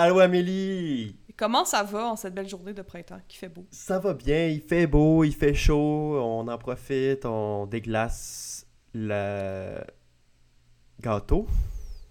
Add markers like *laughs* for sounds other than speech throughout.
Allô Amélie! Comment ça va en cette belle journée de printemps qui fait beau? Ça va bien, il fait beau, il fait chaud, on en profite, on déglace le gâteau.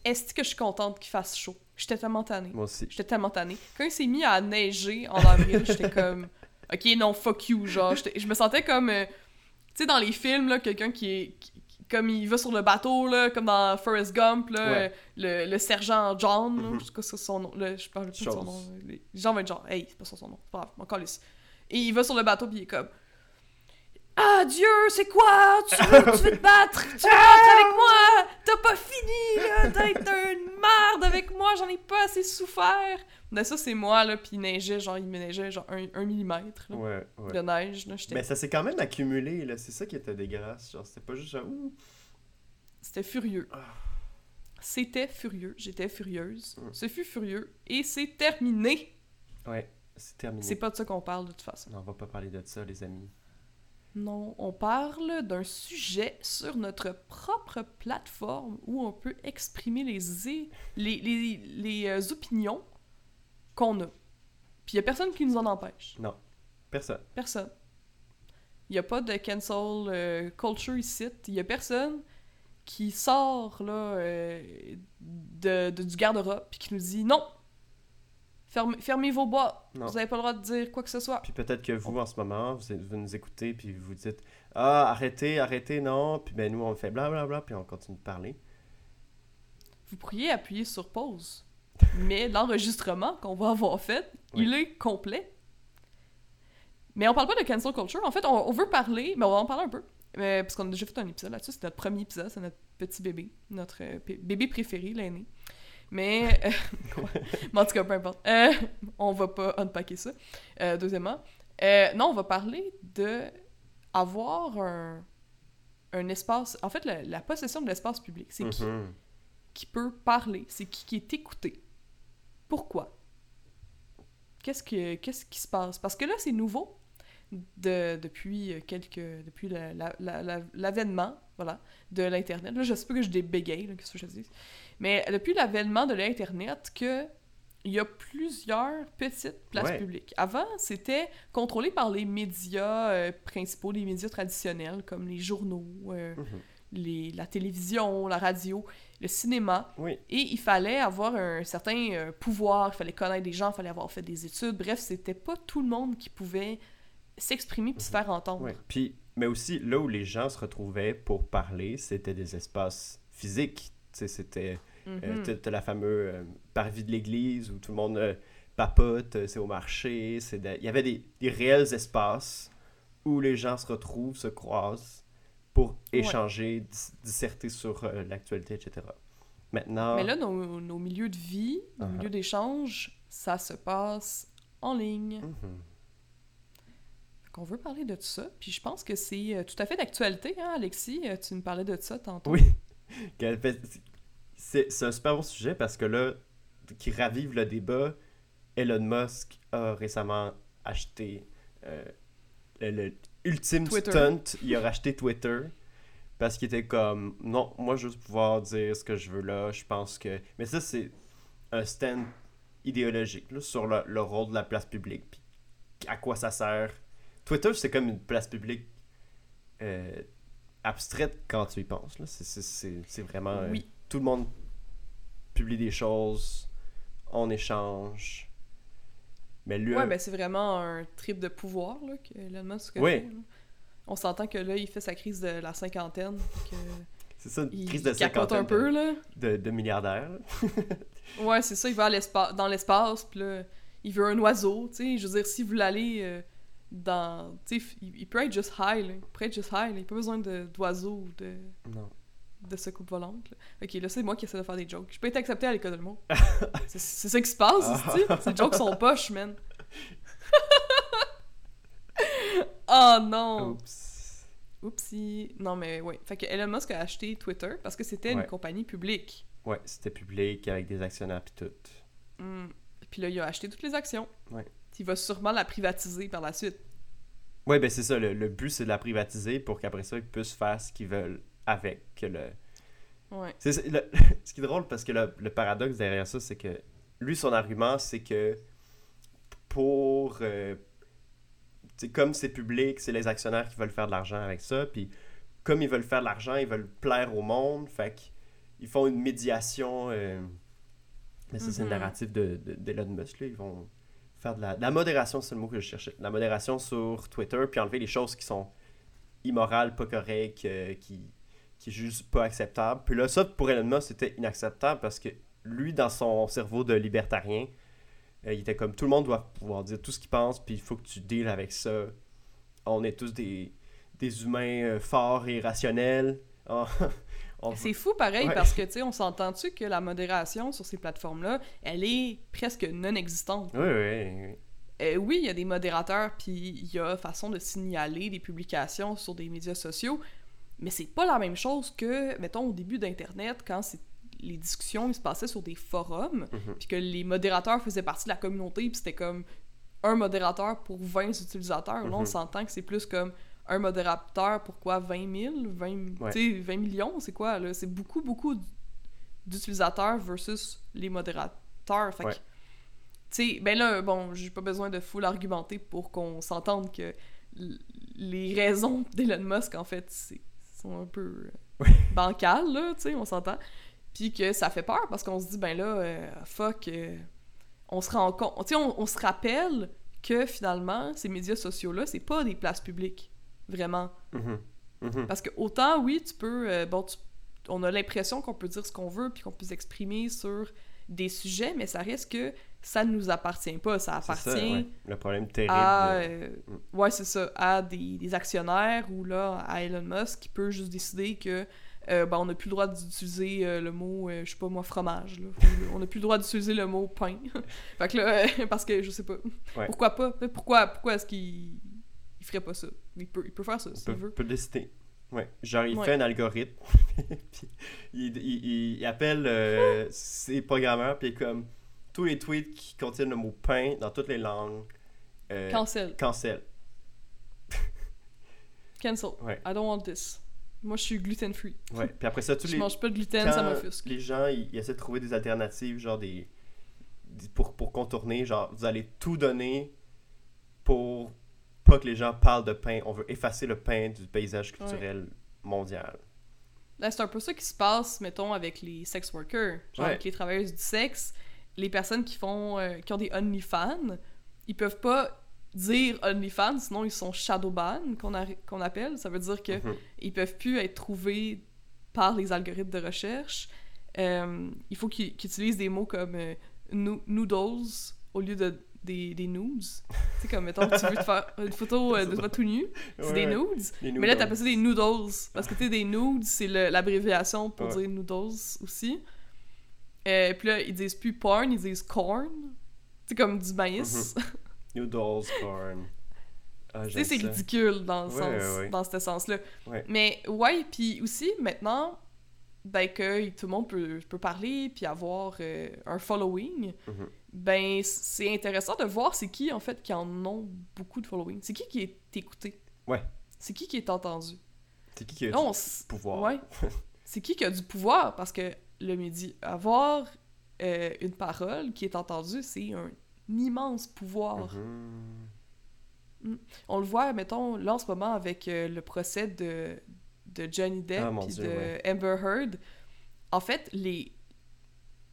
Est-ce que je suis contente qu'il fasse chaud? J'étais tellement tannée. Moi aussi. J'étais tellement tannée. Quand il s'est mis à neiger en avril, *laughs* j'étais comme... Ok, non, fuck you, genre. Je me sentais comme... euh, tu sais, dans les films, là, quelqu'un qui est... qui- comme il va sur le bateau, là, comme dans Forrest Gump, là, Ouais. le, le sergent John, là, Mhm. je sais pas si c'est son nom, là, je parle plus de son nom. Les les être genre, hey, c'est pas son nom, c'est pas grave, mon calisse. Et il va sur le bateau, puis il est comme, ah Dieu, c'est quoi? Tu veux, *laughs* tu veux te battre? Tu veux rentrer avec moi? T'as pas fini, d'être une merde avec moi, j'en ai pas assez souffert. Mais ça, c'est moi, là, puis il neigeait, genre, il me neigeait, genre, un, un millimètre, là, Ouais, ouais. de neige, là. Mais ça s'est quand même accumulé, là. C'est ça qui était dégueulasse. Genre, c'était pas juste genre, ouh. C'était furieux. Ah. C'était furieux, j'étais furieuse. Mm. Ce fut furieux, et c'est terminé. Ouais, c'est terminé. C'est pas de ça qu'on parle, de toute façon. Non, on va pas parler de ça, les amis. Non, on parle d'un sujet sur notre propre plateforme où on peut exprimer les, les, les, les, euh, opinions qu'on a. Puis il y a personne qui nous en empêche. Personne. Personne. Il n'y a pas de cancel euh, culture ici. Il y a personne qui sort là, euh, de, de- du garde-robe puis qui nous dit non, fermez, fermez vos boîtes. Non. Vous n'avez pas le droit de dire quoi que ce soit. Puis peut-être que vous, en ce moment, vous, nous écoutez, puis vous dites Ah, arrêtez, arrêtez, non. Puis ben nous, on fait blablabla, puis on continue de parler. Vous pourriez appuyer sur pause. Mais l'enregistrement qu'on va avoir fait, Oui. il est complet. Mais on parle pas de cancel culture. En fait, on, on veut parler, mais on va en parler un peu. Euh, parce qu'on a déjà fait un épisode là-dessus. C'est notre premier épisode, c'est notre petit bébé. Notre euh, bébé préféré, l'aîné. Mais, euh, *laughs* *laughs* mais en tout cas, peu importe. Euh, on va pas unpacker ça. Euh, deuxièmement, euh, non, on va parler de avoir un, un espace. En fait, la, la possession de l'espace public. C'est qui Mhm. qui peut parler, c'est qui qui est écouté. Pourquoi? Qu'est-ce, que, qu'est-ce qui se passe? Parce que là, c'est nouveau de, depuis quelques... depuis la- la- la- l'avènement, voilà, de l'Internet. Là, je sais pas que je débégaye, qu'est-ce que je dis. Mais depuis l'avènement de l'Internet, que il y a plusieurs petites places Ouais. publiques. Avant, c'était contrôlé par les médias euh, principaux, les médias traditionnels, comme les journaux, euh, Mhm. les, la télévision, la radio, le cinéma. Oui. Et il fallait avoir un certain euh, pouvoir, il fallait connaître des gens, il fallait avoir fait des études. Bref, c'était pas tout le monde qui pouvait s'exprimer puis se faire entendre. Ouais. Puis, mais aussi, là où les gens se retrouvaient pour parler, c'était des espaces physiques. C'était t'as- t'as la fameuse euh, parvis de l'église où tout le monde euh, papote, c'est au marché. c'est de- Il y avait des, des réels espaces où les gens se retrouvent, se croisent pour Ouais. échanger, dis- disserter sur euh, l'actualité, etc. Maintenant, Mais là, nos, nos milieux de vie, nos Uh-huh. milieux d'échange, ça se passe en ligne. Mhm. On veut parler de ça, puis je pense que c'est tout à fait d'actualité, hein, Alexis? Tu me parlais de ça tantôt. Oui. C'est c'est un super bon sujet parce que là, qui ravive le débat, Elon Musk a récemment acheté euh, le, le ultime Twitter. stunt. Il a racheté Twitter parce qu'il était comme non, moi je veux pouvoir dire ce que je veux là. Je pense que. Mais ça, c'est un stand idéologique là, sur le, le rôle de la place publique. Puis à quoi ça sert. Twitter, c'est comme une place publique. euh, abstraite quand tu y penses. là. C'est- vraiment... euh, Oui. tout le monde publie des choses, on échange. Mais lui... Ouais, ben c'est vraiment un trip de pouvoir là, que Elon Musk a Oui. fait, là. On s'entend que là, il fait sa crise de la cinquantaine, c'est ça, une il crise de cinquantaine un peu, là. de, de, de milliardaires. là. *laughs* Ouais, c'est ça, il va à dans l'espace, puis là, il veut un oiseau, tu sais. Je veux dire, si vous l'aller euh, dans... Tu sais, il, il peut être juste high, là. Il peut être juste high, là. Il n'a pas besoin de- d'oiseau ou de, Non. de secoupe volante, là. Ok, là, c'est moi qui essaie de faire des jokes. Je peux être accepté à l'école de mots. *laughs* c'est c'est ça qui se passe, Ah. tu sais. Ces jokes sont poches, man. oh *laughs* non! Oups. Oupsie. Non, mais ouais. Fait que Elon Musk a acheté Twitter parce que c'était une compagnie publique. Ouais, c'était public avec des actionnaires pis tout. Hmm. Puis là, il a acheté toutes les actions. Ouais. Il va sûrement la privatiser par la suite. Ouais, ben c'est ça, le, le but c'est de la privatiser pour qu'après ça ils puissent faire ce qu'ils veulent avec le... Ouais. Le- *laughs* ce qui est drôle parce que le, le paradoxe derrière ça c'est que lui, son argument, c'est que pour. euh, comme c'est public, c'est les actionnaires qui veulent faire de l'argent avec ça. Puis comme ils veulent faire de l'argent, ils veulent plaire au monde. Fait qu'ils font une médiation. euh, mais ça, c'est le Mhm. narratif de, de- d'Elon Musk. Là. Ils vont faire de la, la modération, c'est le mot que je cherchais. La modération sur Twitter, puis enlever les choses qui sont immorales, pas correctes, euh, qui, qui juste pas acceptable. Puis là, ça, pour Elon Musk, c'était inacceptable parce que lui, dans son cerveau de libertarien, euh, il était comme tout le monde doit pouvoir dire tout ce qu'il pense, puis il faut que tu deals avec ça. On est tous des, des humains euh, forts et rationnels. On- *laughs* on- C'est fou pareil Ouais. parce que, tu sais, on s'entend-tu que la modération sur ces plateformes-là, elle est presque non existante. Oui, oui, oui. Euh, oui, il y a des modérateurs, puis il y a façon de signaler des publications sur des médias sociaux, mais c'est pas la même chose que, mettons, au début d'Internet, quand les discussions ils se passaient sur des forums, Mhm. puis que les modérateurs faisaient partie de la communauté, puis c'était comme un modérateur pour 20 utilisateurs. Là, on Mhm. s'entend que c'est plus comme un modérateur pour quoi 20 000 20, Ouais. tu sais, 20 millions, c'est quoi là? C'est beaucoup, beaucoup d'utilisateurs versus les modérateurs. Fait que, tu sais, ben là, bon, j'ai pas besoin de full argumenter pour qu'on s'entende que les raisons d'Elon Musk, en fait, c'est- sont un peu euh, *laughs* bancales, là, tu sais, on s'entend. Puis que ça fait peur parce qu'on se dit, ben là, euh, fuck, euh, on se rend compte, tu sais, on, on se rappelle que finalement, ces médias sociaux-là, c'est pas des places publiques, vraiment. Mhm. Mhm. Parce que autant, oui, tu peux. euh, bon, tu- on a l'impression qu'on peut dire ce qu'on veut puis qu'on peut s'exprimer sur des sujets, mais ça reste que ça ne nous appartient pas. Ça appartient ça, ouais. Le problème terrible. à. euh, Mm. ouais, c'est ça. À des, des actionnaires ou là, à Elon Musk qui peut juste décider que. euh, ben, on n'a plus le droit d'utiliser euh, le mot, je sais pas moi, fromage. Là. *laughs* on n'a plus le droit d'utiliser le mot pain. *laughs* fait que là, *laughs* parce que je sais pas. Ouais. Pourquoi pas? Pourquoi, pourquoi est-ce qu'il il ferait pas ça? Il peut, il peut faire ça s'il peut, veut. peut décider. Ouais. Genre, il Ouais. fait un algorithme, *laughs* puis il, il- appelle euh, ses programmeurs, puis comme tous les tweets qui contiennent le mot pain dans toutes les langues. euh, Cancel. cancel. *laughs* Cancel. Ouais. I don't want this. Moi, je suis gluten free. Ouais. Puis après ça, tous Je les, mange pas de gluten, quand ça m'offusque. les gens ils, ils essaient de trouver des alternatives, genre des, des- pour, pour contourner, genre vous allez tout donner pour pas que les gens parlent de pain. On veut effacer le pain du paysage culturel mondial. Là, c'est un peu ça qui se passe, mettons, avec les sex workers. Genre Ouais. avec les travailleuses du sexe. Les personnes qui font euh, qui ont des OnlyFans, ils peuvent pas dire OnlyFans, sinon ils sont shadowban, qu'on appelle. Ça veut dire que Mhm. ils peuvent plus être trouvés par les algorithmes de recherche. Euh, il faut qu'ils utilisent des mots comme euh, noo- noodles au lieu de des, des nudes. tu sais, comme mettons, tu veux te faire une photo euh, de toi tout nu, c'est Ouais, des ouais. nudes. Mais là, t'appelles ça des noodles. Parce que tu sais, des nudes, c'est l'abréviation pour Ouais. dire noodles aussi. Euh, puis là, ils disent plus porn, ils disent corn. C'est comme du maïs. *laughs* Noodles, corn. Ah, tu sais, c'est ridicule dans, le sens, dans ce sens-là. Mais ouais, puis aussi, maintenant, ben que tout le monde peut, peut parler puis avoir euh, un following, Mhm. ben c'est intéressant de voir c'est qui, en fait, qui en ont beaucoup de following. C'est qui qui est écouté? Ouais. C'est qui qui est entendu? C'est qui qui a du pouvoir? Ouais. *laughs* c'est qui qui a du pouvoir? Parce que le média, avoir euh, une parole qui est entendue, c'est un immense pouvoir. Mhm. On le voit, mettons, là en ce moment avec euh, le procès de, de Johnny Depp Ah, puis Dieu, de ouais. Amber Heard. En fait, les,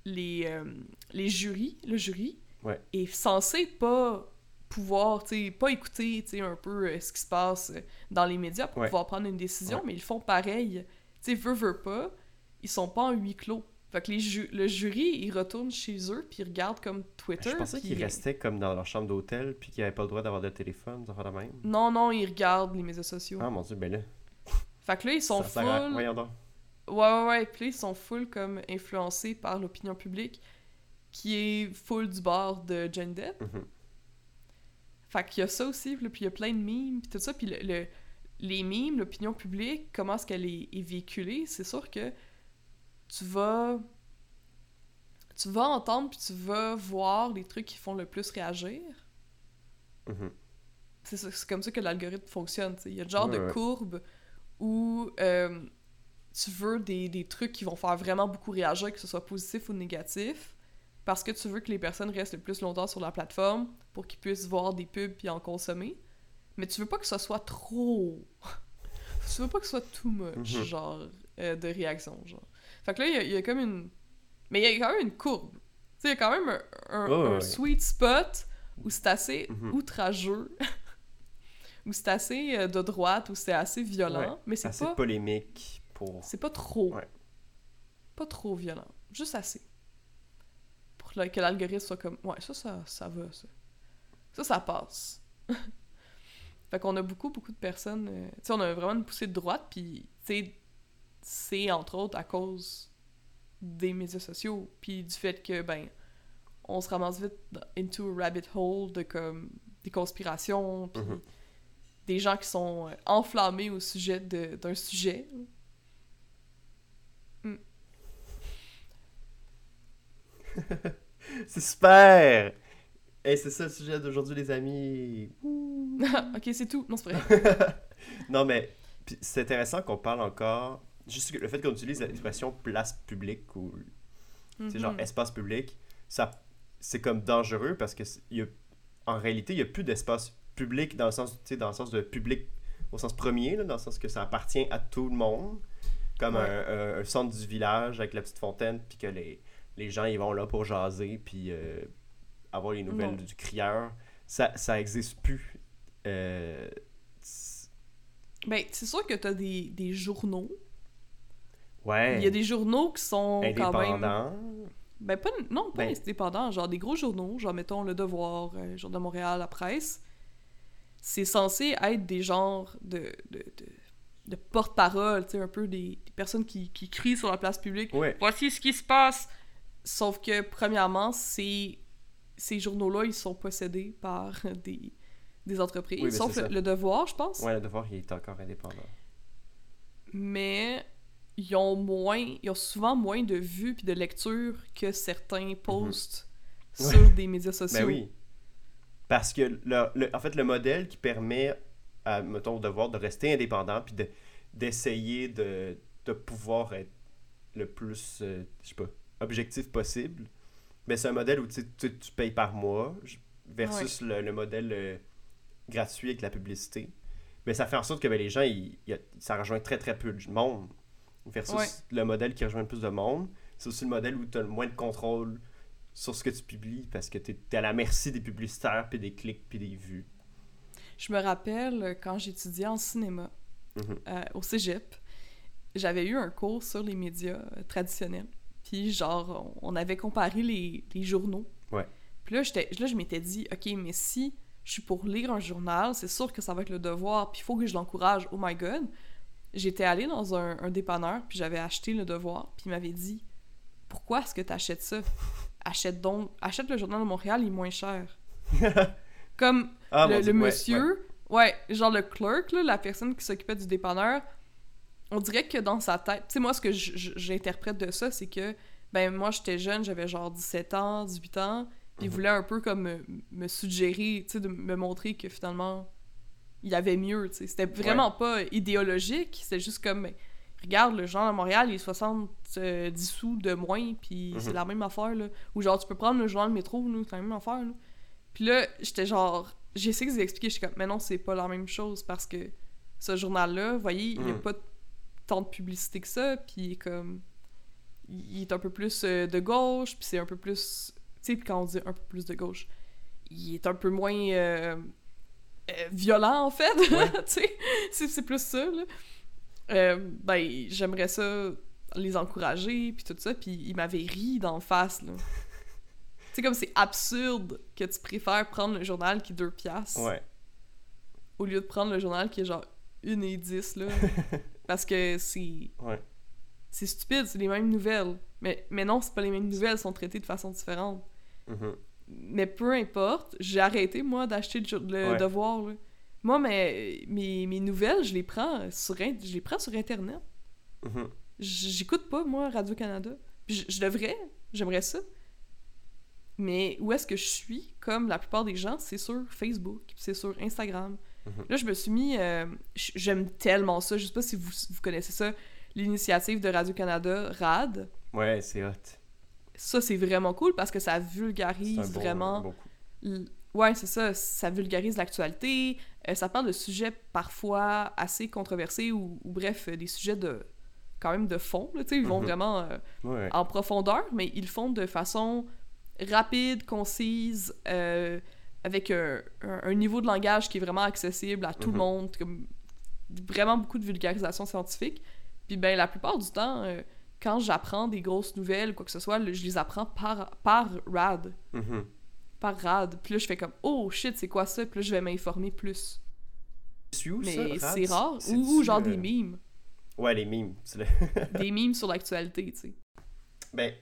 les, euh, les jurys, le jury Ouais. est censé pas pouvoir, tu pas écouter, tu un peu euh, ce qui se passe euh, dans les médias pour Ouais. pouvoir prendre une décision, mais ils font pareil. Tu sais, veut, veut pas, ils sont pas en huis clos. Fait que les ju- le jury, ils retournent chez eux, puis ils regardent comme Twitter. Je pensais qu'ils restaient comme dans leur chambre d'hôtel puis qu'ils n'avaient pas le droit d'avoir de téléphone, ça fait la même. Non, non, ils regardent les médias sociaux. Ah mon dieu, ben là. Fait que là, ils sont ça à- full. Donc. Ouais, ouais, ouais. Puis là, ils sont full comme influencés par l'opinion publique qui est full du bord de Johnny Depp. Mhm. Fait qu'il y a ça aussi, puis il y a plein de mimes, puis tout ça. Puis le, le- les mimes, l'opinion publique, comment est-ce qu'elle est, est véhiculée, c'est sûr que tu vas. Tu vas entendre, puis tu vas voir les trucs qui font le plus réagir. C'est ça- c'est comme ça que l'algorithme fonctionne. Il y a le genre Ouais, de ouais. courbe où euh, tu veux des, des trucs qui vont faire vraiment beaucoup réagir, que ce soit positif ou négatif. parce que tu veux que les personnes restent le plus longtemps sur la plateforme pour qu'ils puissent voir des pubs puis en consommer. Mais tu veux pas que ce soit trop. *laughs* tu veux pas que ce soit too much, Mhm. genre, euh, de réaction, genre. Fait que là, il y a- il y, a comme une. Mais il y a quand même une courbe. Tu sais, il y a quand même un, un- Ouais, un ouais. sweet spot où c'est assez Mhm. outrageux, *laughs* où c'est assez euh, de droite, où c'est assez violent, Ouais, mais c'est Assez pas. polémique pour. C'est pas trop. Ouais. Pas trop violent. Juste assez. Pour le- que l'algorithme soit comme. Ouais, ça, ça, ça va, ça. Ça, ça passe. *laughs* fait qu'on a beaucoup, beaucoup de personnes. euh, tu sais, on a vraiment une poussée de droite, puis, tu sais, c'est entre autres à cause des médias sociaux, puis du fait que, ben, on se ramasse vite into a rabbit hole de comme des conspirations, puis Mhm. Des gens qui sont euh, enflammés au sujet d'un sujet. *laughs* C'est super! Et c'est ça le sujet d'aujourd'hui, les amis. *laughs* ok, c'est tout. Non, c'est vrai. *laughs* non, mais c'est intéressant qu'on parle encore. Juste le fait qu'on utilise l'expression place publique ou c'est genre Mhm. espace public, ça c'est comme dangereux parce que y a, en réalité, il n'y a plus d'espace public dans le sens, tu dans le sens de public au sens premier, là, dans le sens que ça appartient à tout le monde, comme Ouais. un, un- un centre du village avec la petite fontaine, puis que les, les gens ils vont là pour jaser, puis euh, avoir les nouvelles Non. du crieur. Ça, ça existe plus. Euh, c'est- Ben, c'est sûr que t'as des, des journaux. ouais. Il y a des journaux qui sont quand même... indépendants. Ben, pas, non, pas Ben- indépendants. Genre des gros journaux, genre mettons Le Devoir, euh, Journal de Montréal, La Presse. C'est censé être des genres de, de, de, de porte-parole, un peu des, des personnes qui, qui crient sur la place publique. Ouais. Voici ce qui se passe! Sauf que, premièrement, c'est ces journaux-là, ils sont possédés par *laughs* des, des entreprises. Oui, mais sauf le, Devoir, je pense. Ouais, le devoir, il est encore indépendant. mais ils ont moins, ils ont souvent moins de vues puis de lectures que certains posts Mhm. Ouais. sur des médias sociaux. Ben oui. Parce que, le, le- en fait, le modèle qui permet, à, mettons, au devoir de rester indépendant, puis de, d'essayer de, de pouvoir être le plus, euh, je sais pas, objectif possible, ben c'est un modèle où tu, tu, tu payes par mois, versus le, le modèle euh, gratuit avec la publicité. Mais ça fait en sorte que ben, les gens, ils- ils- ça rejoint très très peu de monde. Versus Ouais. le modèle qui rejoint le plus de monde. C'est aussi le modèle où tu as le moins de contrôle sur ce que tu publies parce que tu es, à la merci des publicitaires, puis des clics, puis des vues. Je me rappelle euh, quand j'étudiais en cinéma Mhm. euh, au cégep, j'avais eu un cours sur les médias euh, traditionnels. Puis genre, on avait comparé les, les journaux. Ouais. Puis là, là, je m'étais dit, OK, mais si je suis pour lire un journal, c'est sûr que ça va être le devoir, puis il faut que je l'encourage. Oh my God! J'étais allée dans un, un dépanneur, puis j'avais acheté le devoir, puis il m'avait dit, pourquoi est-ce que tu achètes ça? Achète donc, achète le journal de Montréal, il est moins cher. *laughs* Comme Ah, le, ouais, monsieur, ouais, genre le clerk, là, la personne qui s'occupait du dépanneur, on dirait que dans sa tête, tu sais, moi, ce que j'interprète de ça, c'est que, ben, moi, j'étais jeune, j'avais genre 17 ans, 18 ans, puis il Mhm. voulait un peu comme me, me suggérer, tu sais, de me montrer que finalement, il y avait mieux, tu sais. C'était vraiment pas idéologique, c'est juste comme, ben, regarde, le genre à Montréal, il est 70 sous de moins, puis c'est Mhm. la même affaire, là. Ou genre, tu peux prendre le journal métro, là, c'est la même affaire, là. Puis là, j'étais genre, j'ai essayé de vous expliquer, je suis comme, mais non, c'est pas la même chose parce que ce journal-là, vous voyez, il y a Mm. pas tant de publicité que ça, puis comme, il est un peu plus euh, de gauche, puis c'est un peu plus, tu sais, puis quand on dit un peu plus de gauche, il est un peu moins euh, euh, violent en fait, *laughs* Ouais. tu sais, c'est c'est plus ça, là. Euh, ben, j'aimerais ça les encourager, puis tout ça, puis il m'avait ri d'en face, là. *laughs* Tu sais, comme c'est absurde que tu préfères prendre le journal qui est 2 piastres Ouais. au lieu de prendre le journal qui est genre 1 et 10, là. *laughs* parce que c'est... Ouais. C'est stupide, c'est les mêmes nouvelles. Mais, mais non, c'est pas les mêmes nouvelles, elles sont traitées de façon différente. Mhm. Mais peu importe, j'ai arrêté, moi, d'acheter le, jour- le Ouais. devoir, là. Moi, mes, mes, mes nouvelles, je les prends sur, in- je les prends sur Internet. Mhm. J- J'écoute pas, moi, Radio-Canada. Je, je devrais, j'aimerais ça. Mais où est-ce que je suis, comme la plupart des gens, c'est sur Facebook, c'est sur Instagram. Mhm. Là, je me suis mis... euh, J'aime tellement ça, je sais pas si vous, vous connaissez ça, l'initiative de Radio-Canada, RAD. Ouais, c'est hot. ça, c'est vraiment cool parce que ça vulgarise bon- vraiment bon Ouais, c'est ça. Ça vulgarise l'actualité. euh, ça parle de sujets parfois assez controversés ou, ou bref, euh, des sujets de quand même de fond. là, ils vont Mhm. vraiment euh, Ouais. en profondeur, mais ils le font de façon rapide, concise, euh, avec un, un- un niveau de langage qui est vraiment accessible à tout le Mhm. monde. Comme, vraiment beaucoup de vulgarisation scientifique. Puis ben la plupart du temps, quand j'apprends des grosses nouvelles ou quoi que ce soit, je les apprends par, par RAD Mhm. Par rad. Puis là, je fais comme Oh shit, c'est quoi ça? Puis là, je vais m'informer plus. C'est où, ça, Mais c'est rare. Ou, genre euh, des mimes. Ouais, les mimes. *laughs* des mimes sur l'actualité, tu sais. Ben,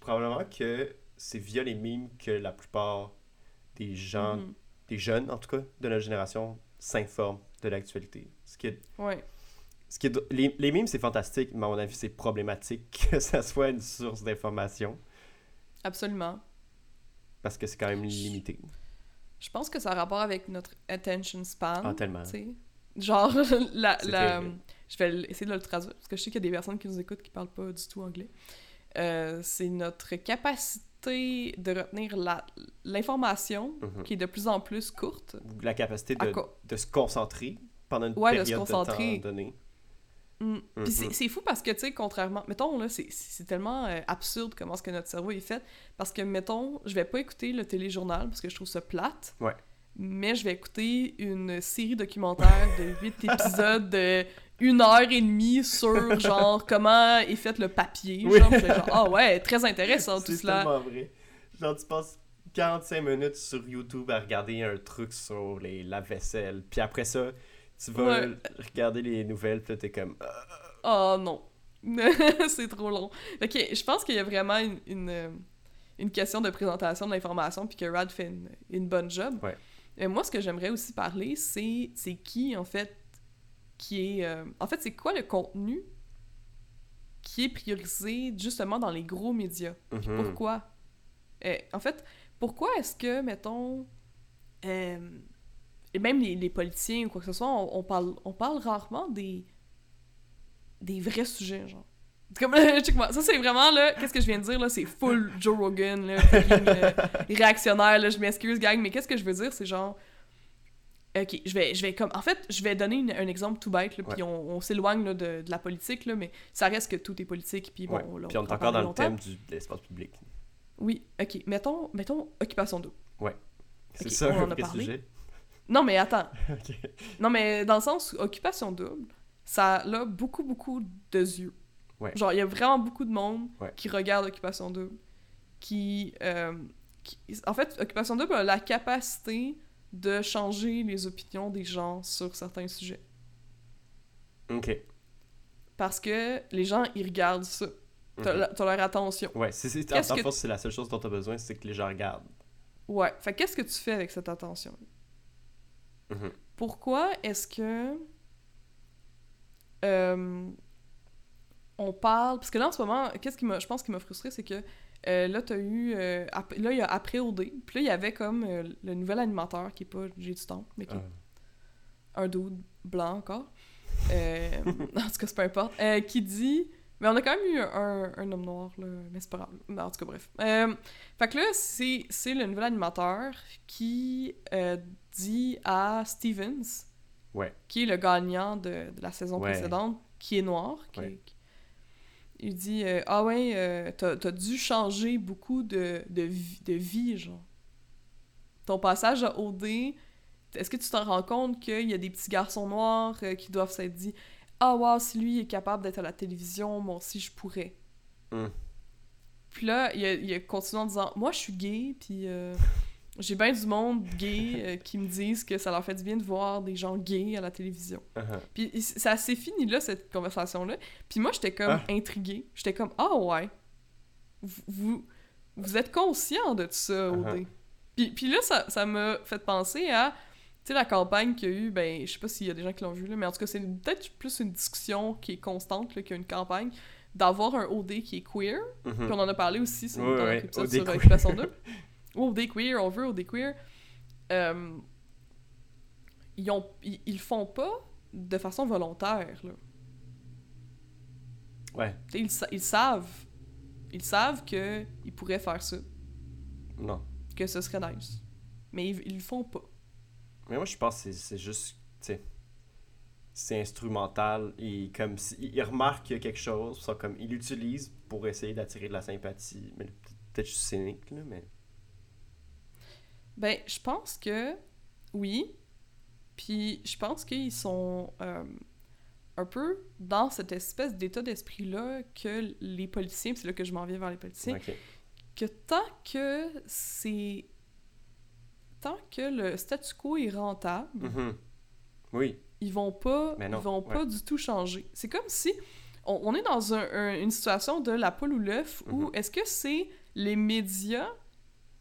probablement que c'est via les mimes que la plupart des gens, Mhm. des jeunes en tout cas, de notre génération, s'informent de l'actualité. Ce qui est, Ouais. ce qui est, les, les mimes, c'est fantastique, mais à mon avis, c'est problématique *laughs* que ça soit une source d'information, Absolument. Parce que c'est quand même limité. Je pense que ça a rapport avec notre attention span. Ah, tellement. Genre, *laughs* la, je vais essayer de le traduire, parce que je sais qu'il y a des personnes qui nous écoutent qui parlent pas du tout anglais. Euh, c'est notre capacité de retenir l'information Mhm. qui est de plus en plus courte. Ou La capacité de, se concentrer pendant une Ouais, de se période de, concentrer. temps donné. Mm. C'est c'est fou parce que, tu sais, contrairement... Mettons, là, c'est- c'est tellement euh, absurde comment est-ce que notre cerveau est fait. Parce que, mettons, je vais pas écouter le téléjournal parce que je trouve ça plate. Ouais. Mais je vais écouter une série documentaire de 8 *laughs* épisodes de une heure et demie sur, genre, comment est fait le papier. Oui. Genre, genre, ah ouais, très intéressant tout C'est cela. tellement vrai. Genre, tu passes 45 minutes sur YouTube à regarder un truc sur les lave-vaisselle, puis après ça, tu vas Ouais. regarder les nouvelles, puis t'es comme... Oh non. *laughs* c'est trop long. Ok, je pense qu'il y a vraiment une, une, euh, une question de présentation de l'information, puis que Rad fait une, une bonne job. Ouais. Et moi, ce que j'aimerais aussi parler, c'est qui, en fait, qui est... euh, En fait, c'est quoi le contenu qui est priorisé justement dans les gros médias? Mhm. pourquoi? Euh, en fait, pourquoi est-ce que, mettons, euh, et même les, les politiciens ou quoi que ce soit, on, on parle, on parle rarement des, des vrais sujets, genre. C'est Comme, *laughs* ça c'est vraiment, là, qu'est-ce que je viens de dire, là, c'est full Joe Rogan, là, fucking, euh, réactionnaire, là, je m'excuse, gang, mais qu'est-ce que je veux dire, c'est genre... Ok, je vais, je vais comme... En fait, je vais donner une- un exemple tout bête, là, puis on, on s'éloigne là, de, de la politique, là, mais ça reste que tout est politique, puis bon, Ouais. là, Puis on est encore dans le thème du, de l'espace public. Oui, ok. Mettons, mettons Occupation double. C'est Ok, ça on en a parlé. sujet. Non, mais attends. *laughs* Non, mais dans le sens où Occupation double, ça a beaucoup, beaucoup de yeux. Ouais. Genre, il y a vraiment beaucoup de monde Ouais. qui regarde Occupation double. Qui, euh, qui- En fait, Occupation double a la capacité de changer les opinions des gens sur certains sujets. Ok. Parce que les gens, ils regardent ça. T'as Mhm. t'as leur attention. Ouais, c'est, en que- c'est la seule chose dont tu as besoin, c'est que les gens regardent. Ouais. Fait qu'est-ce que tu fais avec cette attention Mhm. Pourquoi est-ce que euh, on parle parce que là en ce moment qu'est-ce qui m'a je pense qui m'a frustré c'est que euh, là t'as eu euh, là il y a après OD puis là il y avait comme euh, le nouvel animateur qui est pas j'ai du temps mais qui est Ah. un dude blanc encore *laughs* en tout cas c'est peu importe qui dit mais on a quand même eu un, un homme noir là mais c'est pas grave Mais en tout cas bref fait que là c'est c'est le nouvel animateur qui dit à Stevens Ouais. qui est le gagnant de, de la saison Ouais. précédente qui est noir qui- Ouais. qui- il dit euh, ah ouais euh, t'as t'as dû changer beaucoup de, de, vie, de vie genre ton passage à OD est-ce que tu te rends compte qu'il y a des petits garçons noirs euh, qui doivent s'être dit Ah, wow, si lui est capable d'être à la télévision, moi aussi je pourrais. Hmm. Puis là, il il a continué en disant Moi je suis gay, puis j'ai bien du monde gay euh, qui me disent que ça leur fait du bien de voir des gens gays à la télévision. Uh-huh. Puis ça s'est fini là, cette conversation-là. Puis moi, j'étais comme Ah. intriguée. J'étais comme Ah ouais, vous, vous, vous êtes conscient de tout ça, OD. Uh-huh. Puis, puis là, ça ça m'a fait penser à, tu sais, la campagne qu'il y a eu, ben, je sais pas s'il y a des gens qui l'ont vu, là, mais en tout cas, c'est peut-être plus une discussion qui est constante qu'une campagne, d'avoir un OD qui est queer. Mhm. Puis on en a parlé aussi c'est Ouais, dans ouais, notre épisode OD sur. Occupation 2. *laughs* OD queer, on veut OD queer. Euh, ils, ont, ils, ils font pas de façon volontaire. Là. Ouais. Ils, ils savent. Ils savent que ils pourraient faire ça, Non. que ce serait nice. Mais ils, ils le font pas. Mais moi, je pense que c'est- juste, tu sais, c'est instrumental. Et comme si, ils remarquent qu'il y a quelque chose, ça, comme, ils l'utilisent pour essayer d'attirer de la sympathie. Mais peut-être que je suis cynique, là, mais... Ben, je pense que oui. Puis je pense qu'ils sont euh, un peu dans cette espèce d'état d'esprit-là que les politiciens, c'est là que je m'en viens vers les politiciens, que tant que c'est. Tant que le statu quo est rentable, Mhm. Oui. ils vont pas, non, ils vont pas du tout changer. C'est comme si on, on est dans un- un- une situation de la poule ou l'œuf où Mhm. est-ce que c'est les médias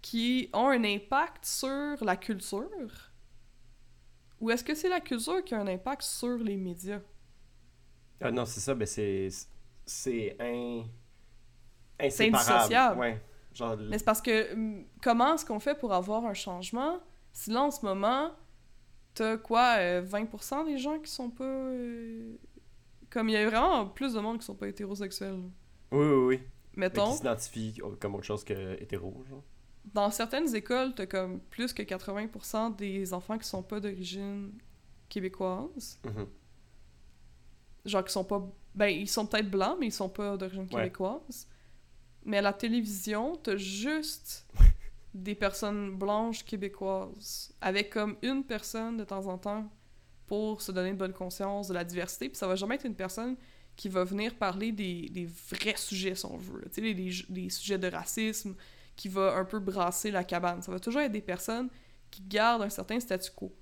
qui ont un impact sur la culture? Ou est-ce que c'est la culture qui a un impact sur les médias? Ah non, c'est ça, ben c'est... C'est un... C'est inséparable. indissociable. Ouais. Genre... Mais c'est parce que hum, comment est-ce qu'on fait pour avoir un changement si là en ce moment t'as quoi euh, 20% des gens qui sont pas euh, comme il y a vraiment plus de monde qui sont pas hétérosexuels. Oui, oui, oui. Mais Mettons, qui s'identifient comme autre chose que hétéro, genre. Dans certaines écoles, t'as comme plus que 80% des enfants qui sont pas d'origine québécoise. Mhm. Genre qui sont pas... Ben, ils sont peut-être blancs, mais ils sont pas d'origine québécoise. Mais à la télévision, t'as juste *laughs* des personnes blanches québécoises. Avec comme une personne de temps en temps pour se donner une bonne conscience de la diversité. Puis ça va jamais être une personne qui va venir parler des, des vrais sujets, si on veut. Tu sais, les sujets de racisme, qui va un peu brasser la cabane. Ça va toujours être des personnes qui gardent un certain statu quo.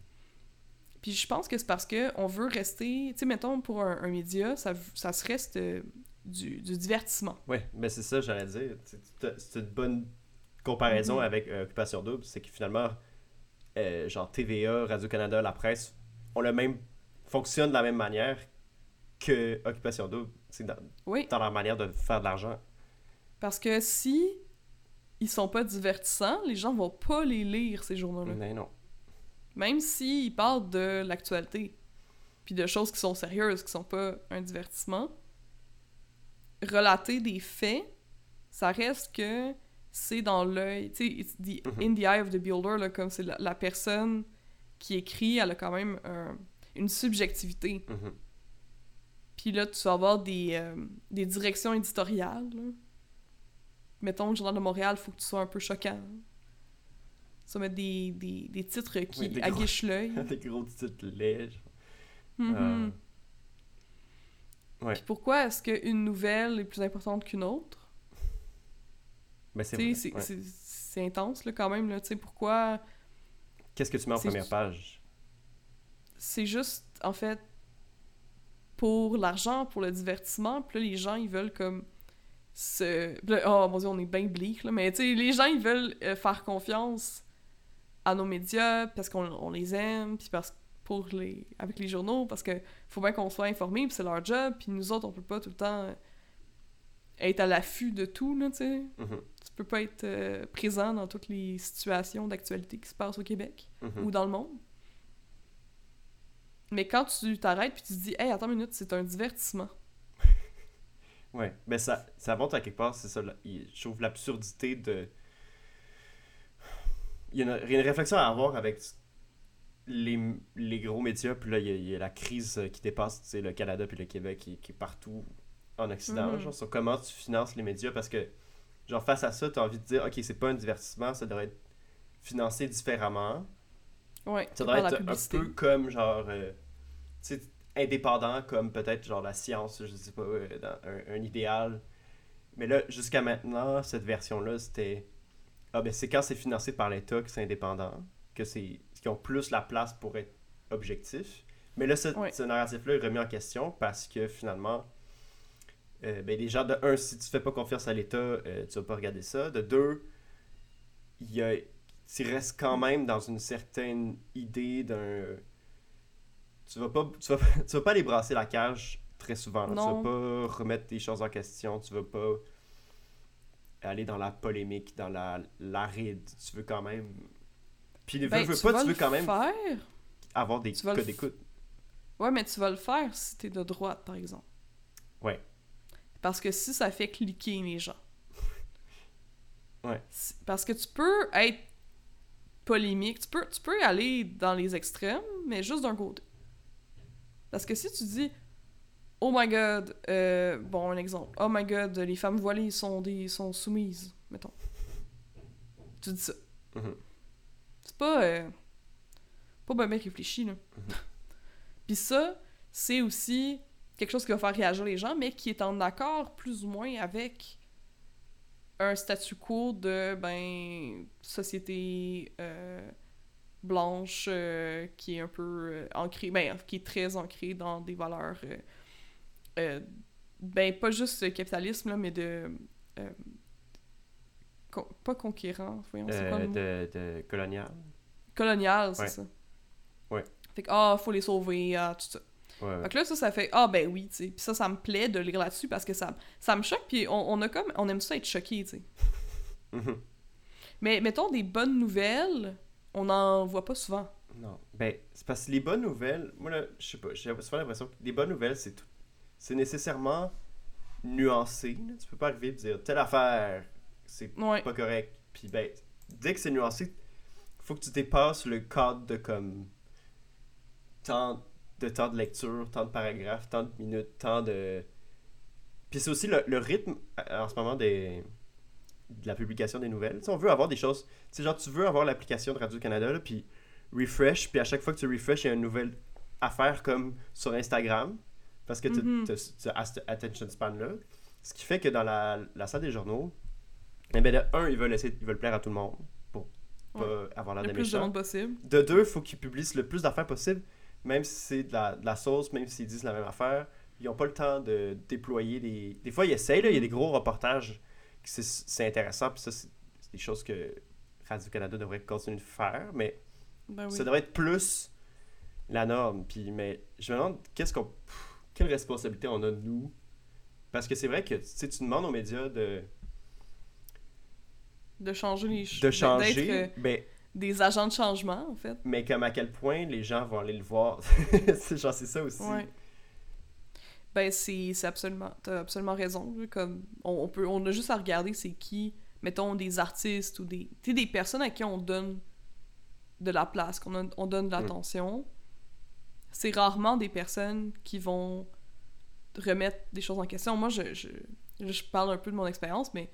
Puis je pense que c'est parce que on veut rester, tu sais, mettons pour un, un média, ça, ça se reste euh, du, du divertissement. Ouais, ben c'est ça, j'allais dire. C'est- une bonne comparaison Mhm. avec euh, Occupation Double, c'est que finalement, euh, genre TVA, Radio-Canada, la presse, ont le même. fonctionnent de la même manière que Occupation Double. Dans, Oui, dans leur manière de faire de l'argent. parce que si ils sont pas divertissants, les gens vont pas les lire ces journaux-là. Mais non. Même s'ils parlent de l'actualité, puis de choses qui sont sérieuses, qui sont pas un divertissement, relater des faits, ça reste que c'est dans l'œil, tu sais, the- Mhm. in the eye of the beholder, là, comme c'est la, la personne qui écrit, elle a quand même un- une subjectivité. Mhm. Puis là, tu vas avoir des, euh, des directions éditoriales. là. Mettons, le Journal de Montréal, faut que tu sois un peu choquant. Ça mettre des, des, des titres qui Oui, des gros- aguichent l'œil. *laughs* Des gros titres. Euh, ouais. Puis pourquoi est-ce qu'une nouvelle est plus importante qu'une autre? Ben c'est ouais. intense, là, quand même. Là. Pourquoi... Qu'est-ce que tu mets en première page? C'est juste, en fait, pour l'argent, pour le divertissement. Puis là, les gens, ils veulent comme se... oh mon dieu, on est bien bleak, là. Mais tu sais, les gens, ils veulent euh, faire confiance à nos médias parce qu'on on les aime, puis parce pour les avec les journaux, parce que faut bien qu'on soit informés, puis c'est leur job. Puis nous autres, on peut pas tout le temps être à l'affût de tout, là, tu sais. Mhm. Tu peux pas être euh, présent dans toutes les situations d'actualité qui se passent au Québec Mhm. ou dans le monde. Mais quand tu t'arrêtes puis tu te dis, hey, attends une minute, c'est un divertissement. Ouais, ben ça, ça montre à quelque part, c'est ça. là, je trouve l'absurdité de. Il y, a une, il y a une réflexion à avoir avec les, les gros médias, puis là, il y, a, il y a la crise qui dépasse tu sais, le Canada puis le Québec qui, qui est partout en Occident, Mhm. genre, sur comment tu finances les médias, parce que, genre, face à ça, tu as envie de dire, ok, c'est pas un divertissement, ça devrait être financé différemment. Ouais, Ça devrait être un peu comme, genre, euh, tu sais, indépendant, comme peut-être, genre, la science, je sais pas, euh, dans un, un idéal. Mais là, jusqu'à maintenant, cette version-là, c'était. Ah, ben, c'est quand c'est financé par l'État que c'est indépendant, que c'est. qu'ils ont plus la place pour être objectif. Mais là, ce narratif-là est remis en question parce que finalement. euh, ben, les gens, de un, si tu fais pas confiance à l'État, euh, tu vas pas regarder ça. De deux, il y a tu restes quand même dans une certaine idée d'un. Tu vas pas, tu vas, pas- *laughs* tu vas pas aller brasser la cage très souvent. là. Tu vas pas remettre des choses en question. Tu vas pas aller dans la polémique, dans la l'aride. Tu veux quand même. Puis veux, Ben, veux tu pas, tu veux quand même faire. avoir des tu f- d'écoute. Ouais, mais tu vas le faire si t'es de droite, par exemple. Ouais. Parce que si ça fait cliquer les gens. *laughs* Ouais. Parce que tu peux être polémique, tu peux, tu peux aller dans les extrêmes, mais juste d'un côté. Parce que si tu dis Oh my god, euh, bon, un exemple. Oh my god, les femmes voilées sont, des, sont soumises, mettons. Tu dis ça. Mhm. C'est pas. euh, pas bien bien réfléchi, là. *laughs* Puis ça, c'est aussi quelque chose qui va faire réagir les gens, mais qui est en accord plus ou moins avec un statu quo de, ben, société euh, blanche euh, qui est un peu euh, ancrée, ben, qui est très ancrée dans des valeurs, euh, euh, ben, pas juste le capitalisme, là, mais de. con- pas conquérant, voyons, c'est quoi le mot? de, de colonial. colonial, c'est Ouais. ça. Ouais. Fait que, ah, faut les sauver, ah, tout ça. Ouais, ouais. Fait que là, ça, ça fait, ah, ben oui, tu sais. Puis ça, ça me plaît de lire là-dessus parce que ça, ça me choque, puis on, on a comme, on aime ça être choqué, tu sais. *laughs* Mais mettons des bonnes nouvelles, on en voit pas souvent. Non. Ben, c'est parce que les bonnes nouvelles, moi là, je sais pas, j'ai souvent l'impression que les bonnes nouvelles, c'est tout. C'est nécessairement nuancé. là. Tu peux pas arriver et dire telle affaire, c'est Ouais. pas correct. Puis ben, dès que c'est nuancé, faut que tu dépasses le cadre de comme tant de temps de lecture, tant de paragraphes, tant de minutes, tant de. Puis c'est aussi le, le rythme en ce moment des de la publication des nouvelles. Tu sais, on veut avoir des choses. Tu genre, tu veux avoir l'application de Radio-Canada, puis refresh, puis à chaque fois que tu refresh, il y a une nouvelle affaire comme sur Instagram, parce que tu as cet attention span-là. Ce qui fait que dans la, la salle des journaux, eh de un, ils veulent, essayer, ils veulent plaire à tout le monde pour pas avoir l'air Le de plus de monde possible. De deux, il faut qu'ils publient le plus d'affaires possible, même si c'est de la, de la sauce, même s'ils disent la même affaire. Ils n'ont pas le temps de déployer des. Des fois, ils essayent, là, il y a des gros reportages, c'est- intéressant, puis ça, c'est des choses que Radio-Canada devrait continuer de faire, mais Ben oui. ça devrait être plus la norme. Puis, mais je me demande, qu'est-ce qu'on. Quelle responsabilité on a, nous? Parce que c'est vrai que tu demandes aux médias de, De changer les ch- de changer, euh, mais des agents de changement, en fait. mais comme à quel point les gens vont aller le voir? *laughs* genre, c'est ça aussi. Ouais. Ben, c'est absolument... T'as absolument raison. Comme, on, on peut, on a juste à regarder c'est qui, mettons, des artistes ou des... Des personnes à qui on donne de la place, qu'on on donne de l'attention. C'est rarement des personnes qui vont remettre des choses en question. Moi, je, je, je parle un peu de mon expérience, mais...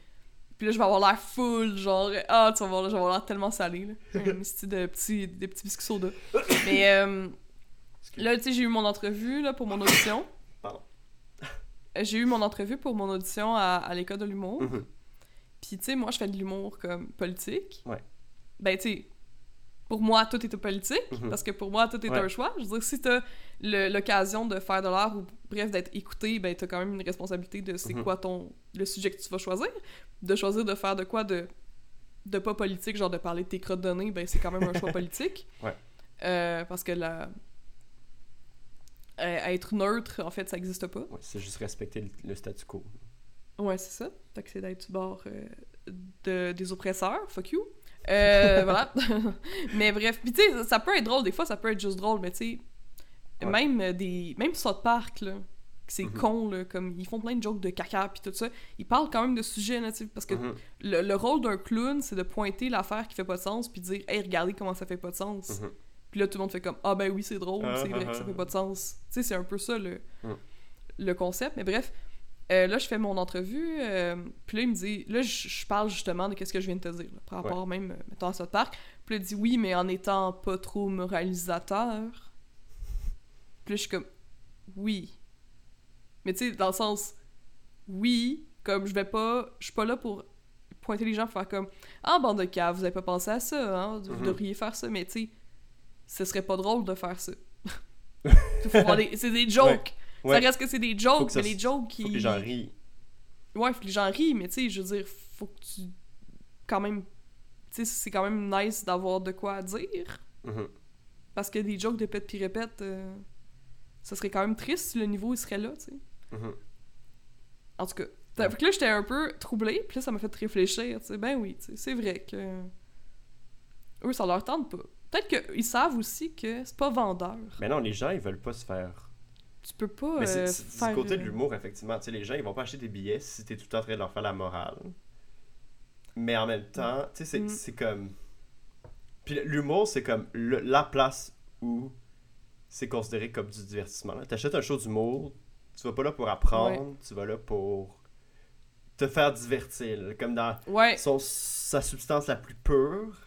Puis là, je vais avoir l'air full, genre... Ah, tu vas voir, là, je vais avoir l'air tellement salé, là. *laughs* Un de petits, des petits biscuits soda. Mais... euh. Là, tu sais, j'ai eu mon entrevue là, pour mon audition. Pardon. J'ai eu mon entrevue pour mon audition à, à l'école de l'humour. Mhm. Puis, tu sais, moi, je fais de l'humour comme politique. Ouais. Ben, tu sais, pour moi, tout est politique, Mhm. parce que pour moi, tout est Ouais. un choix. Je veux dire, si t'as l'occasion de faire de l'art ou, bref, d'être écouté, ben, t'as quand même une responsabilité de c'est Mhm. quoi ton le sujet que tu vas choisir. De choisir de faire de quoi de, de pas politique, genre de parler de tes crottes nez, ben, c'est quand même un choix *laughs* politique. Ouais. Euh, parce que la... être neutre, en fait, ça existe pas. Ouais, c'est juste respecter le, le statu quo. Ouais, c'est ça. Fait que c'est d'être du bord euh, de, des oppresseurs. Fuck you. Euh, *laughs* voilà. *laughs* mais bref, puis tu sais, ça peut être drôle. Des fois, ça peut être juste drôle, mais tu sais, Ouais. même des... Même South Park, là, c'est Mhm. con, là, comme ils font plein de jokes de caca puis tout ça, ils parlent quand même de sujets, là, parce que Mhm. le, le rôle d'un clown, c'est de pointer l'affaire qui fait pas de sens puis dire « Hey, regardez comment ça fait pas de sens. Mhm. Puis là, tout le monde fait comme Ah ben oui, c'est drôle, Ah, c'est vrai ah, que ça ah. fait pas de sens. Tu sais, c'est un peu ça le, le concept. Mais bref, euh, là, je fais mon entrevue. euh, puis là, il me dit Là, je, je parle justement de qu'est-ce que je viens de te dire, là, par rapport même, euh, mettons, à South Park. Puis là, il dit Oui, mais en étant pas trop moralisateur. Puis là, je suis comme Oui. Mais tu sais, dans le sens Oui, comme je vais pas. Je suis pas là pour pointer les gens pour faire comme Ah, bande de cave, vous avez pas pensé à ça, hein? Vous Mhm. devriez faire ça, mais tu sais, ce serait pas drôle de faire ça. *laughs* Des- c'est des jokes. Ouais. Ça reste que c'est des jokes, que ça mais les jokes qui. Faut que les gens rient. Ouais, faut que les gens rient, mais tu sais, je veux dire, faut que tu. Quand même. Tu sais, c'est quand même nice d'avoir de quoi dire. Mhm. Parce que des jokes de pète puis répète, euh, ça serait quand même triste si le niveau il serait là, tu sais. Mhm. En tout cas. Fait que là, j'étais un peu troublée, puis là, ça m'a fait réfléchir, tu sais. Ben oui, tu sais, c'est vrai que. Eux, ça leur tente pas. Peut-être qu'ils savent aussi que c'est pas vendeur. Mais non, les gens, ils veulent pas se faire. Tu peux pas Mais c'est euh, c'est du faire... côté euh, de l'humour, effectivement. Tu sais, les gens, ils vont pas acheter des billets si t'es tout le temps en train de leur faire la morale. Mais en même temps, tu sais, c'est- Mm. c'est comme. Puis l'humour, c'est comme le- la place où c'est considéré comme du divertissement. là. T'achètes un show d'humour, tu vas pas là pour apprendre, tu vas là pour te faire divertir. là. Comme dans Ouais, son, sa substance la plus pure.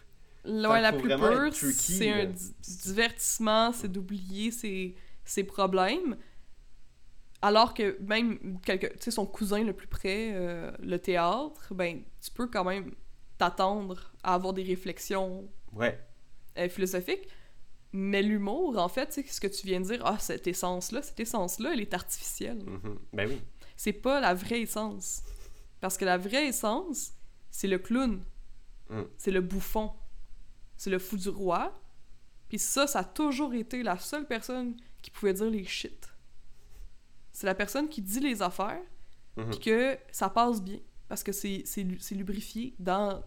Ouais, la plus pure, c'est un di- divertissement, c'est d'oublier ses, ses problèmes. Alors que même quelque, tu sais, son cousin le plus près, euh, le théâtre, ben, tu peux quand même t'attendre à avoir des réflexions Ouais. euh, philosophiques. Mais l'humour, en fait, sais, ce que tu viens de dire, ah, cette essence-là, cette essence-là, elle est artificielle. Mhm. Ben oui. C'est pas la vraie essence. Parce que la vraie essence, c'est le clown. Mm. C'est le bouffon. C'est le fou du roi. Puis ça, ça a toujours été la seule personne qui pouvait dire les shit. C'est la personne qui dit les affaires, Mhm. puis que ça passe bien. Parce que c'est c'est lu- c'est lubrifié dans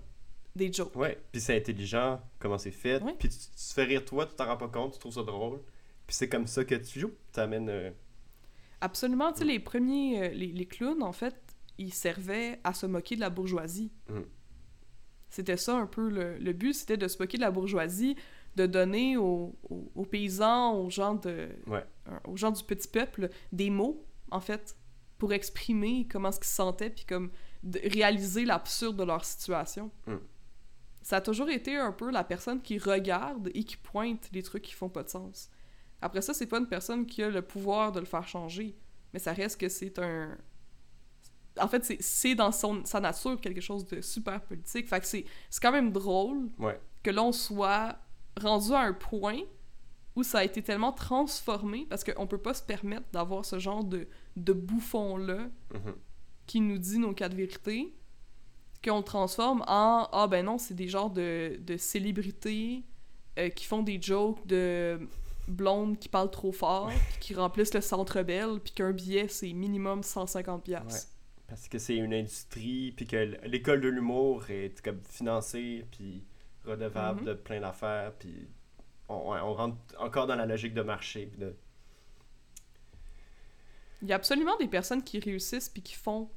des jokes. Ouais, puis c'est intelligent, comment c'est fait. Puis tu, tu te fais rire toi, tu t'en rends pas compte, tu trouves ça drôle. Puis c'est comme ça que tu joues, t'amènes... euh, Absolument. Mm. Tu sais, les premiers, euh, les, les clowns, en fait, ils servaient à se moquer de la bourgeoisie. Mm. C'était ça un peu le, le but, c'était de se moquer de la bourgeoisie, de donner aux, aux- aux paysans, aux gens, de, Ouais. euh, aux gens du petit peuple des mots, en fait, pour exprimer comment ce qu'ils se sentaient, puis comme de réaliser l'absurde de leur situation. Mm. Ça a toujours été un peu la personne qui regarde et qui pointe les trucs qui font pas de sens. Après ça, c'est pas une personne qui a le pouvoir de le faire changer, mais ça reste que c'est un... En fait, c'est- dans son, sa nature quelque chose de super politique. Fait que c'est quand même drôle Ouais. que l'on soit rendu à un point où ça a été tellement transformé parce qu'on peut pas se permettre d'avoir ce genre de, de bouffon-là Mhm. qui nous dit nos quatre vérités, qu'on transforme en Ah ben non, c'est des genres de, de célébrités euh, qui font des jokes de blondes qui parlent trop fort, puis qui remplissent le centre belle, puis qu'un billet c'est minimum 150$. piastres. Parce que c'est une industrie, puis que l'école de l'humour est comme financée, puis redevable Mhm. de plein d'affaires, puis on, on rentre encore dans la logique de marché. de... Il y a absolument des personnes qui réussissent puis qui font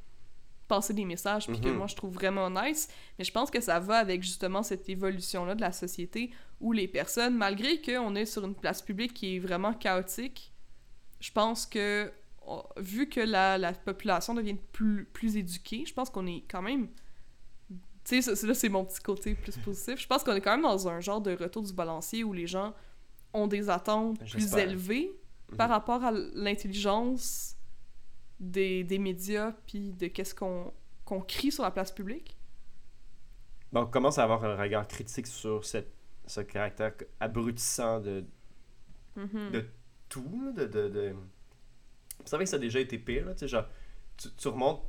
passer des messages puis que Mhm. moi je trouve vraiment nice, mais je pense que ça va avec justement cette évolution-là de la société où les personnes, malgré qu'on est sur une place publique qui est vraiment chaotique, je pense que on- vu que la, la population devient plus, plus éduquée, je pense qu'on est quand même... Tu sais, là c'est mon petit côté plus positif. Je pense qu'on est quand même dans un genre de retour du balancier où les gens ont des attentes plus élevées Mhm. par rapport à l'intelligence des, des médias puis de qu'est-ce qu'on qu'on crie sur la place publique. Donc, on commence à avoir un regard critique sur cette, ce caractère abrutissant de, Mhm. de tout, là, de... de, de... Vous savez que ça a déjà été pire, là, genre, tu, tu remontes,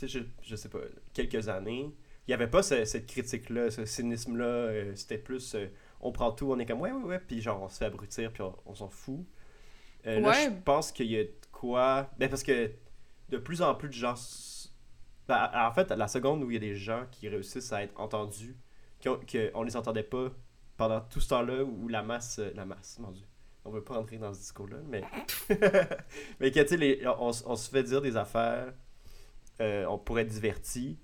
je, je sais pas, quelques années, il n'y avait pas ce- cette critique-là, ce cynisme-là, euh, c'était plus, euh, on prend tout, on est comme, ouais, ouais, ouais, puis genre, on se fait abrutir, puis on, on s'en fout. Euh, Là, je pense qu'il y a de quoi... Ben, parce que de plus en plus de gens... ben, en fait, la seconde où il y a des gens qui réussissent à être entendus, qu'on ne les entendait pas pendant tout ce temps-là, où la masse... La masse, mon Dieu. On veut pas entrer dans ce discours-là, mais... *laughs* mais que, tu on, on se fait dire des affaires, euh, on pourrait être diverti,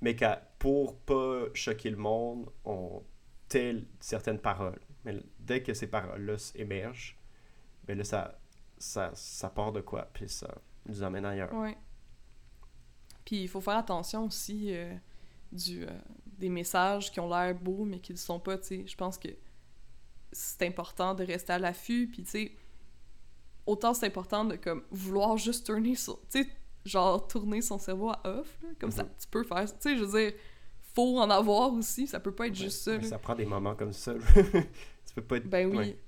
mais qu'à pour pas choquer le monde, on tait certaines paroles. Mais dès que ces paroles-là émergent, ben là, ça, ça, ça part de quoi, puis ça nous amène ailleurs. Ouais. Puis il faut faire attention aussi euh, du, euh, des messages qui ont l'air beaux mais qui ne sont pas, tu sais. Je pense que c'est important de rester à l'affût, puis tu sais, autant c'est important de comme vouloir juste tourner sur, tu sais, genre tourner son cerveau à off, là, comme ça, Mhm. tu peux faire, tu sais, je veux dire, faut en avoir aussi, ça peut pas être Ouais, juste ça, ça prend des moments comme ça. *laughs* tu peux pas être... Ben oui. ouais.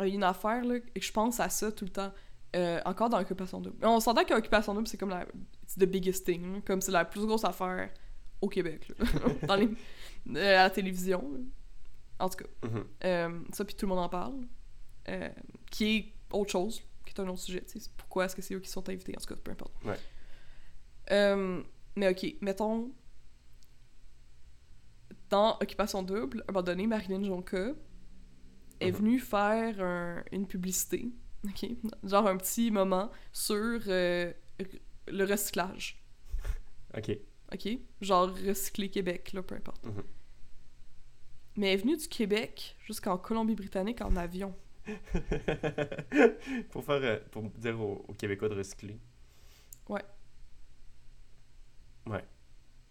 Il y a une affaire, là, et je pense à ça tout le temps. Euh, encore dans Occupation Double. On s'entend qu'Occupation Double, c'est comme la... It's the biggest thing. Comme c'est la plus grosse affaire au Québec, là. *laughs* dans les... euh, à la télévision. là. En tout cas. Mhm. Euh, ça, puis tout le monde en parle. Euh, qui est autre chose, qui est un autre sujet. tu sais. Pourquoi est-ce que c'est eux qui sont invités? En tout cas, peu importe. Ouais. Euh, mais ok, mettons... Dans Occupation Double, à un moment donné, Marilyn Jonca est Mhm. venue faire un- une publicité, ok? Genre un petit moment sur le recyclage. Ok. OK? Genre recycler Québec, là, peu importe. Mhm. Mais est venue du Québec jusqu'en Colombie-Britannique en avion. *laughs* pour faire euh, pour dire aux, aux Québécois de recycler. Ouais. Ouais.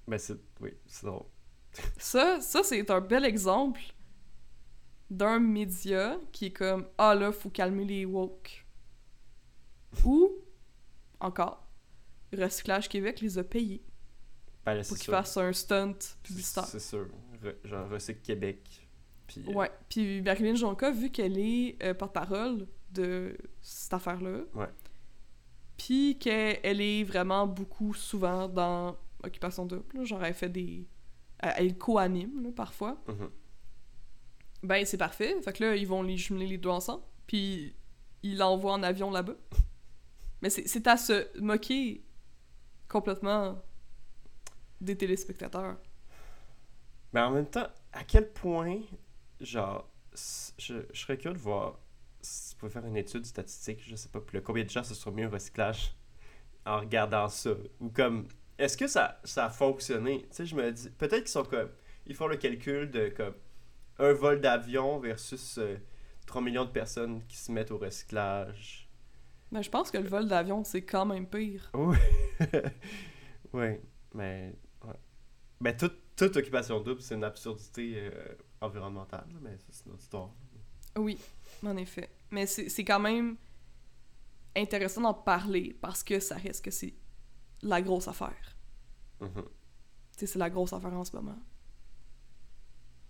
Ben c'est oui, c'est drôle. *laughs* Ça, ça c'est un bel exemple d'un média qui est comme Ah là, faut calmer les woke. *laughs* Ou, encore, Recyclage Québec les a payés Ben là, pour qu'ils fassent un stunt publicitaire. C'est sûr. Re- genre Recycle Québec. Puis euh, Ouais. Puis Marilyn Jonca, vu qu'elle est euh, porte-parole de cette affaire-là, Ouais. puis qu'elle elle est vraiment beaucoup souvent dans Occupation Double, là, genre elle fait des... Elle, elle co-anime, là, parfois. mhm. Ben, c'est parfait. Fait que là, ils vont les jumeler les deux ensemble, puis ils l'envoient en avion là-bas. *laughs* Mais c'est c'est à se moquer complètement des téléspectateurs. Mais en même temps, à quel point, genre, je, je serais curieux de voir si tu pouvais faire une étude statistique, je sais pas, là, combien de gens se sont mis au recyclage en regardant ça? Ou comme, est-ce que ça, ça a fonctionné? Tu sais, je me dis, peut-être qu'ils sont comme, ils font le calcul de comme un vol d'avion versus euh, 3 millions de personnes qui se mettent au recyclage. Mais je pense que le vol d'avion, c'est quand même pire. *laughs* Oui. oui, mais. Ouais. Ben, toute, toute occupation double, c'est une absurdité euh, environnementale, mais ça, c'est notre histoire. Oui, en effet. Mais c'est quand même intéressant d'en parler parce que ça reste que c'est la grosse affaire. Mhm. Tu sais, c'est la grosse affaire en ce moment.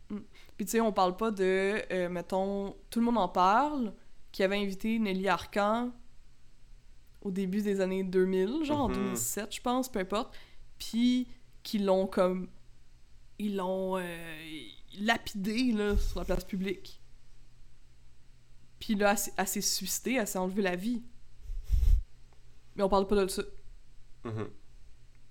Mm. Puis tu sais, on parle pas de, euh, mettons, tout le monde en parle, qui avait invité Nelly Arcan au début des années 2000, genre en Mhm. 2007, je pense, peu importe, puis qui l'ont comme... Ils l'ont euh, lapidé, là, sur la place publique. Puis là, elle s'est- suicidée, elle s'est enlevée la vie. Mais on parle pas de ça. Mhm.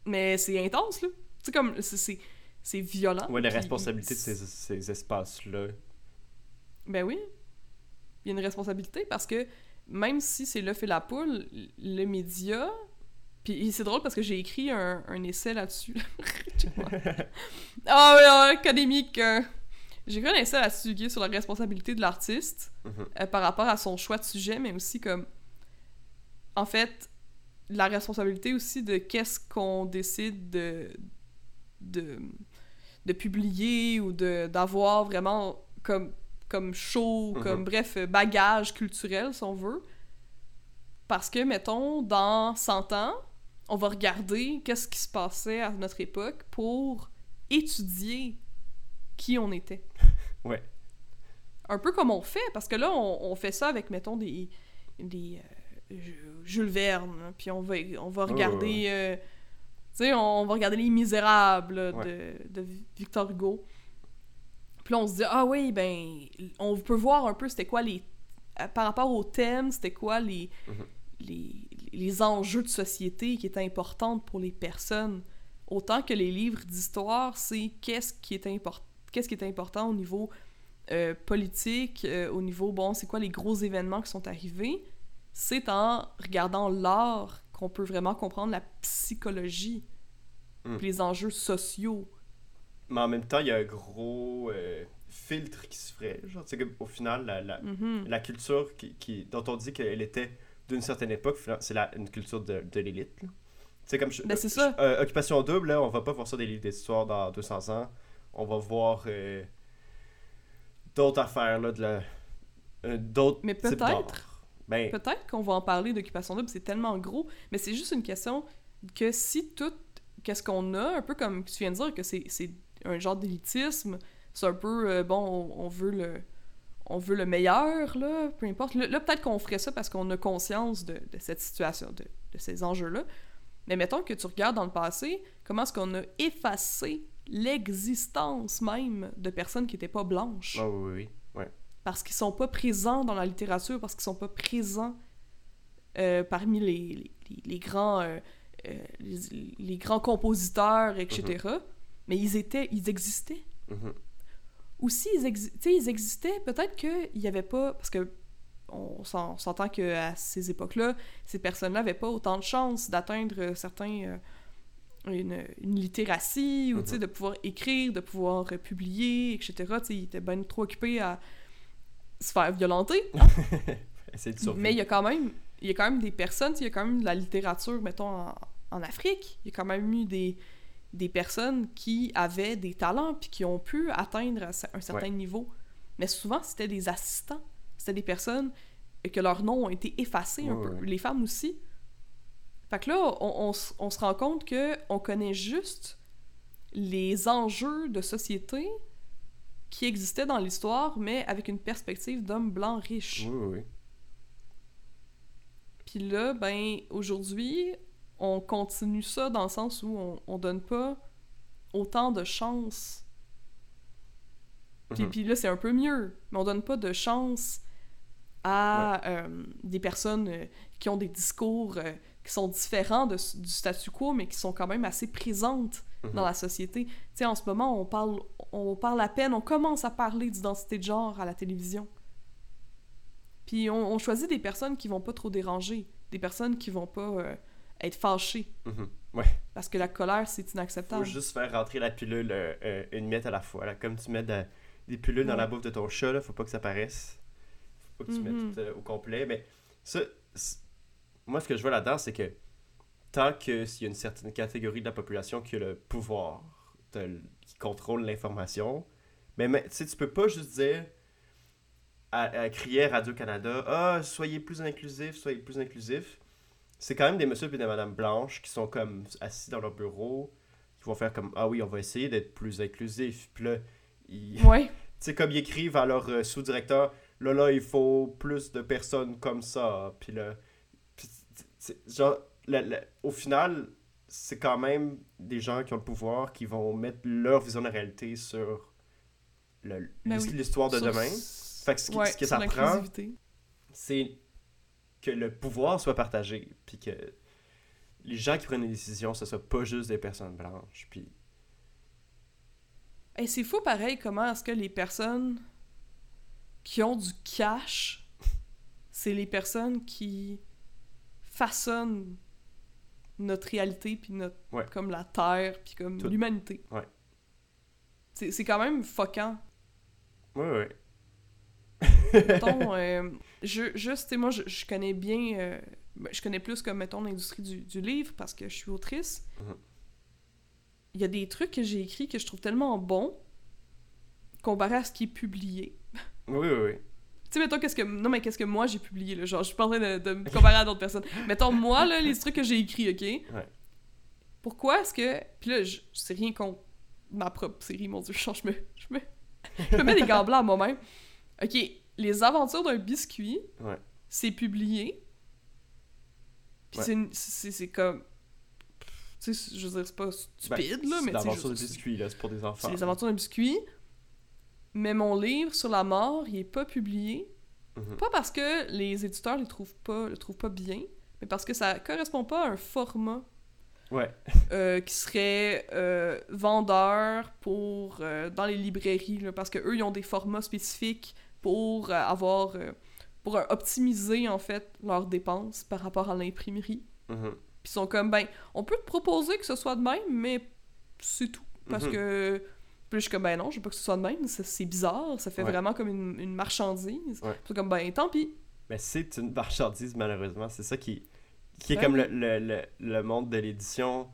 Mais c'est intense, là. Sais, comme, c'est- c'est c'est violent. Ouais, la puis- responsabilité de ces, ces espaces-là. Ben oui. Il y a une responsabilité parce que même si c'est l'œuf et la poule, le média. Puis c'est drôle parce que j'ai écrit un, un essai là-dessus. *laughs* Ah oui, académique. euh. J'ai écrit un essai là-dessus sur la responsabilité de l'artiste Mhm. euh, par rapport à son choix de sujet, mais aussi comme. En fait, la responsabilité aussi de qu'est-ce qu'on décide de. de de publier ou de d'avoir vraiment comme comme show, Mhm. comme bref, bagage culturel si on veut. Parce que mettons dans 100 ans, on va regarder qu'est-ce qui se passait à notre époque pour étudier qui on était. *laughs* Ouais. Un peu comme on fait parce que là on, on fait ça avec mettons des des euh, Jules Verne, hein, puis on va on va Ouais, regarder euh, tu sais, on va regarder Les Misérables là, Ouais. de, de Victor Hugo. Puis là, on se dit, ah oui, ben, on peut voir un peu c'était quoi les. Par rapport au thème, c'était quoi les, Mhm. les, les enjeux de société qui étaient importants pour les personnes. Autant que les livres d'histoire, c'est qu'est-ce qui est important qu'est-ce qui est important au niveau euh, politique, euh, au niveau, bon, c'est quoi les gros événements qui sont arrivés? C'est en regardant l'art qu'on peut vraiment comprendre la psychologie, Mm. puis les enjeux sociaux. Mais en même temps, il y a un gros euh, filtre qui se ferait. Genre, au final, la, la, Mhm. la culture qui, qui- dont on dit qu'elle était d'une certaine époque, c'est la- une culture de, de l'élite. sais, comme je- Ben, c'est je- ça. euh, Occupation double, là, on va pas voir ça des livres d'histoire dans 200 ans. On va voir euh, d'autres affaires, là, de la. euh, d'autres Mais peut-être. Ben, Peut-être qu'on va en parler d'occupation double, c'est tellement gros, mais c'est juste une question que si tout, qu'est-ce qu'on a, un peu comme tu viens de dire, que c'est c'est un genre d'élitisme, c'est un peu, bon, on, on veut le on veut le meilleur, là, peu importe. Là, peut-être qu'on ferait ça parce qu'on a conscience de, de cette situation, de, de ces enjeux-là. Mais mettons que tu regardes dans le passé, comment est-ce qu'on a effacé l'existence même de personnes qui n'étaient pas blanches? Ah oui, oui, oui. Ouais. parce qu'ils sont pas présents dans la littérature, parce qu'ils sont pas présents euh, parmi les, les, les- les grands euh, euh, les, les grands compositeurs, etc. Mais ils étaient, ils existaient. Mhm. Ou si ils, ils existaient, peut-être qu'il n'y avait pas, parce que on s'en- on s'entend qu'à ces époques-là, ces personnes-là n'avaient pas autant de chances d'atteindre certains, euh, une, une littératie, ou Mhm. de pouvoir écrire, de pouvoir euh, publier, etc. Tu sais, il était bien trop occupé à se faire violenter. *laughs* Mais il y a quand même, il y a quand même des personnes, il y a quand même de la littérature, mettons, en, en Afrique. Il y a quand même eu des, des personnes qui avaient des talents puis qui ont pu atteindre un cer- un certain Ouais. niveau. Mais souvent, c'était des assistants. C'était des personnes que leurs noms ont été effacés un peu. ouais. Les femmes aussi. Fait que là, on, on s- on se rend compte que on connaît juste les enjeux de société qui existaient dans l'histoire, mais avec une perspective d'hommes blancs riches. Oui, oui, oui. Puis là, ben, aujourd'hui, on continue ça dans le sens où on, on donne pas autant de chance. Puis, Mhm. puis là, c'est un peu mieux, mais on donne pas de chance à euh, des personnes euh, qui ont des discours euh, qui sont différents de- du statu quo, mais qui sont quand même assez présentes Mhm. dans la société. Tu sais, en ce moment, on parle, on parle à peine, on commence à parler d'identité de genre à la télévision. Puis on, on choisit des personnes qui vont pas trop déranger, des personnes qui vont pas être fâchées, Mhm. Ouais. parce que la colère, c'est Faut inacceptable. juste faire rentrer la pilule euh, euh, une miette à la fois. Là. Comme tu mets de- des pilules dans la bouffe de ton chat, là, faut pas que ça paraisse. Faut pas que tu Mhm. mettes tout euh, au complet. Mais ça, moi, ce que je vois là-dedans, c'est que tant que s'il y a une certaine catégorie de la population qui a le pouvoir, de- qui contrôle l'information, mais, mais tu peux pas juste dire à, à crier à Radio-Canada Ah, soyez plus inclusifs, soyez plus inclusifs. C'est quand même des messieurs et des madames blanches qui sont comme assis dans leur bureau, qui vont faire comme Ah oui, on va essayer d'être plus inclusif. Puis là, ils- *laughs* Ouais, tu sais, comme ils écrivent à leur euh, sous-directeur, là, là, il faut plus de personnes comme ça. Puis là, puis, genre, au final, c'est quand même des gens qui ont le pouvoir qui vont mettre leur vision de la réalité sur le- Ben l'his- oui. l'histoire de Sur- demain. Fait que ce qui- ouais, ce que ça prend, c'est que le pouvoir soit partagé. Puis que les gens qui prennent les décisions, ce soit pas juste des personnes blanches. Puis Et c'est fou pareil comment est-ce que les personnes qui ont du cash, c'est les personnes qui façonnent notre réalité puis notre Ouais. comme la terre puis comme Tout. l'humanité. Ouais. C'est c'est quand même foquant. ouais, ouais. Mettons, *laughs* euh, je, juste, tu sais, moi, je, je connais bien, euh, ben, je connais plus comme, mettons, l'industrie du, du livre parce que je suis autrice. Mhm. Il y a des trucs que j'ai écrits que je trouve tellement bons comparé à ce qui est publié. Oui, oui, oui. Tu sais, mettons, qu'est-ce que. Non, mais qu'est-ce que moi j'ai publié, là? Genre, je suis pas en train de, de me comparer à d'autres personnes. *laughs* Mettons, moi, là, les trucs que j'ai écrits, ok? Ouais. Pourquoi est-ce que. Puis là, je c'est rien contre ma propre série, mon dieu, genre, je me. Je me, je me mets des gants blancs à moi-même. Ok, Les aventures d'un biscuit, Ouais. c'est publié. Puis Ouais. c'est comme. Tu sais, je veux dire, c'est pas stupide, Ben, là, mais c'est l'aventure de juste- biscuit, là, c'est pour des enfants. c'est les aventures d'un biscuit. Mais mon livre sur la mort, il est pas publié. Mhm. Pas parce que les éditeurs les trouvent pas, le trouvent pas bien, mais parce que ça correspond pas à un format Ouais. euh, qui serait euh, vendeur pour euh, dans les librairies, là, parce que eux ils ont des formats spécifiques pour euh, avoir euh, pour euh, optimiser en fait leurs dépenses par rapport à l'imprimerie. Mhm. Puis ils sont comme ben on peut te proposer que ce soit de même, mais c'est tout parce Mhm. que puis je suis comme ben non, je veux pas que ce soit de même, c'est bizarre, ça fait Ouais. vraiment comme une, une marchandise. Ouais. Puis comme ben tant pis. Mais c'est une marchandise, malheureusement. C'est ça qui, qui est Ben comme le, le, le, le monde de l'édition.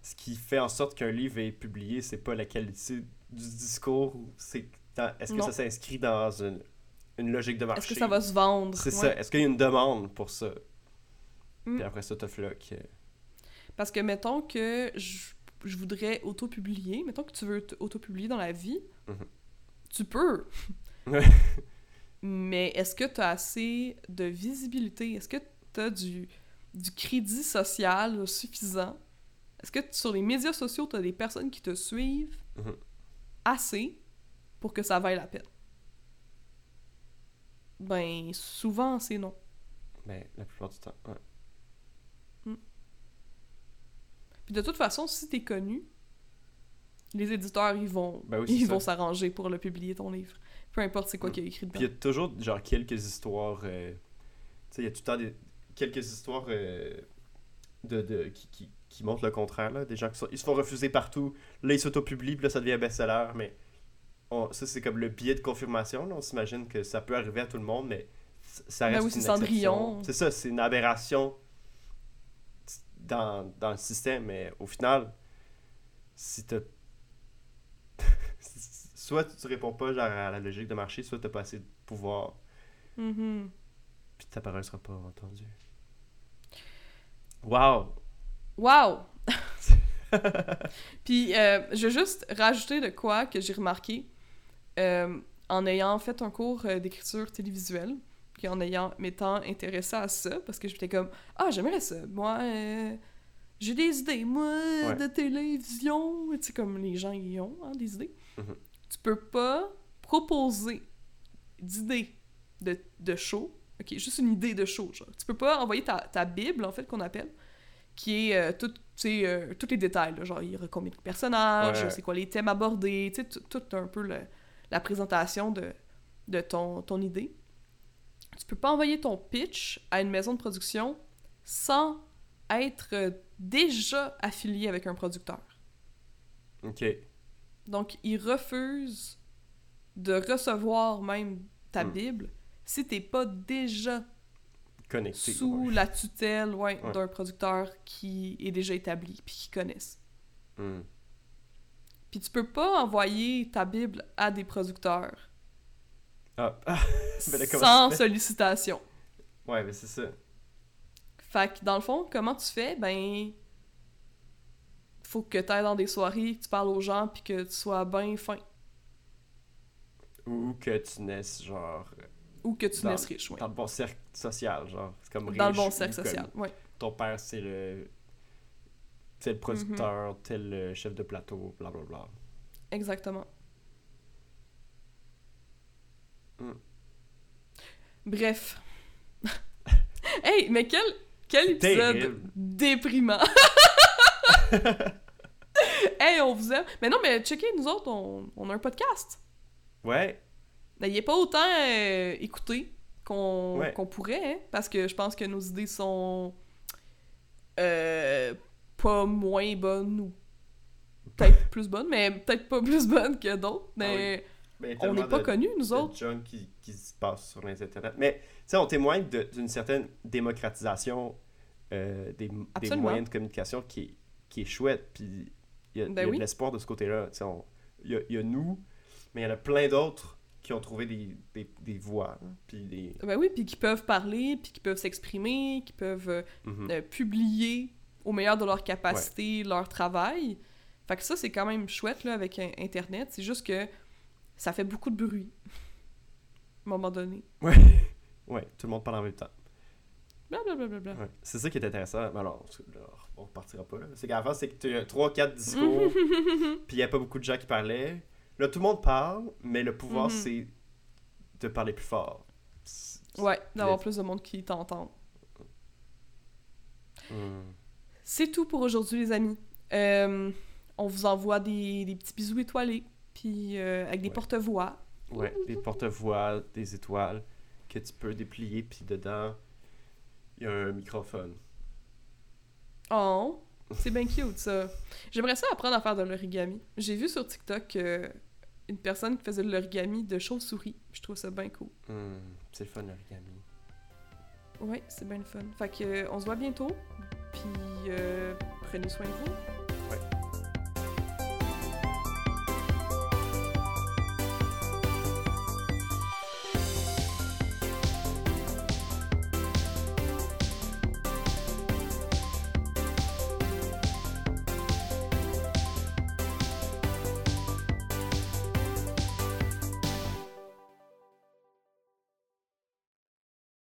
Ce qui fait en sorte qu'un livre est publié, c'est pas la qualité du discours. ou c'est Est-ce que Non. ça s'inscrit dans une, une logique de marché Est-ce que ça va se vendre? C'est Ouais. ça. Est-ce qu'il y a une demande pour ça? Mm. Puis après ça, t'as Flock. euh, Parce que mettons que je, je voudrais auto-publier, mettons que tu veux auto-publier dans la vie, Mhm. tu peux. *laughs* Mais est-ce que tu as assez de visibilité? Est-ce que tu as du, du crédit social suffisant? Est-ce que sur les médias sociaux, tu as des personnes qui te suivent Mhm. assez pour que ça vaille la peine? Ben, souvent, c'est non. Ben, la plupart du temps. ouais. Puis de toute façon, si t'es connu, les éditeurs, ils vont Ben oui, c'est ils ça. vont s'arranger pour le publier, ton livre. Peu importe c'est quoi Mm. qu'il y a écrit Puis il y dedans. a toujours, genre, quelques histoires. euh, tu sais, il y a tout le temps des, quelques histoires euh, de, de, qui, qui, qui montrent le contraire, là. Des gens qui sont, ils se font refuser partout. Là, ils s'autopublient, puis là, ça devient un best-seller, mais on- ça, c'est comme le biais de confirmation, là. On s'imagine que ça peut arriver à tout le monde, mais ça Ben reste une Cendrillon. C'est ça, c'est une aberration dans, dans le système, mais au final, si t'as... *laughs* soit tu réponds pas genre à la logique de marché, soit t'as pas assez de pouvoir, Mhm. puis ta parole sera pas entendue. Wow! Wow! *laughs* Puis, euh, je vais juste rajouter de quoi que j'ai remarqué euh, en ayant fait un cours euh, d'écriture télévisuelle, puis en ayant m'étant intéressée à ça, parce que j'étais comme Ah, j'aimerais ça. Moi, euh, j'ai des idées, moi, Ouais. de télévision. Tu sais, comme les gens y ont, hein, des idées. Mhm. Tu peux pas proposer d'idées de, de show. Ok, juste une idée de show, genre. Tu peux pas envoyer ta, ta Bible, en fait, qu'on appelle, qui est euh, euh, tous les détails, là, genre il y aura combien de personnages, Ouais. c'est quoi les thèmes abordés, tu sais, tout, tout un peu le- la présentation de, de ton, ton idée. Tu peux pas envoyer ton pitch à une maison de production sans être déjà affilié avec un producteur. Ok. Donc, ils refusent de recevoir même ta Hmm. Bible si t'es pas déjà Connecté. sous ouais. la tutelle ouais, Ouais. d'un producteur qui est déjà établi puis qui connaissent. Hmm. Puis tu peux pas envoyer ta Bible à des producteurs Ah. *laughs* Ben là, sans sollicitation. Ouais, mais c'est ça. Fait que dans le fond, comment tu fais? Ben, faut que tu ailles dans des soirées, que tu parles aux gens puis que tu sois bien fin. Ou que tu naisses, genre, Ou que tu Dans- naisses riche, ouais. dans le bon cercle social, genre. C'est comme Dans le riche bon cercle social, ouais. Ton père, c'est le. Tel producteur, tel euh, chef de plateau, blablabla. Exactement. Hmm. Bref. *laughs* hey, mais quel, quel épisode terrible. déprimant. *laughs* hey, on vous aime. Mais non, mais checkez, nous autres, on, on a un podcast. Ouais, est pas autant euh, écouté qu'on Ouais. qu'on pourrait, hein, parce que je pense que nos idées sont euh, pas moins bonnes ou peut-être *laughs* plus bonnes, mais peut-être pas plus bonnes que d'autres. Mais ben, on n'est pas connus, nous de autres. junk qui, qui se passe sur les internets. Mais, tu sais, on témoigne d'une certaine démocratisation euh, des, des moyens de communication qui est, qui est chouette. Puis il y a, Ben il y a oui. de l'espoir de ce côté-là. Il y y a nous, mais il y en a plein d'autres qui ont trouvé des, des, des voies. hein, Puis des. Ben oui, puis qui peuvent parler, puis qui peuvent s'exprimer, qui peuvent euh, Mhm. euh, publier au meilleur de leur capacité leur travail. Fait que ça, c'est quand même chouette là, avec Internet. C'est juste que ça fait beaucoup de bruit. À un moment donné. Ouais. *laughs* ouais, tout le monde parle en même temps. Blablabla. Ouais. C'est ça qui est intéressant. Mais alors, on repartira pas là. C'est fin, c'est que tu as 3-4 discours, *laughs* puis il n'y a pas beaucoup de gens qui parlaient. Là, tout le monde parle, mais le pouvoir, Mhm. c'est de parler plus fort. Ouais, d'avoir plus de monde qui t'entend. Hmm. C'est tout pour aujourd'hui, les amis. Euh, on vous envoie des, des petits bisous étoilés, puis euh, avec des Ouais. porte-voix. Ouais, des porte-voix, des étoiles que tu peux déplier, puis dedans, il y a un microphone. Oh, c'est bien cute ça. J'aimerais ça apprendre à faire de l'origami. J'ai vu sur TikTok euh, une personne qui faisait de l'origami de chauves-souris. Je trouve ça bien cool. Hmm, c'est le fun, l'origami. Ouais, c'est bien le fun. Fait que on se voit bientôt. Puis euh, prenez soin de vous.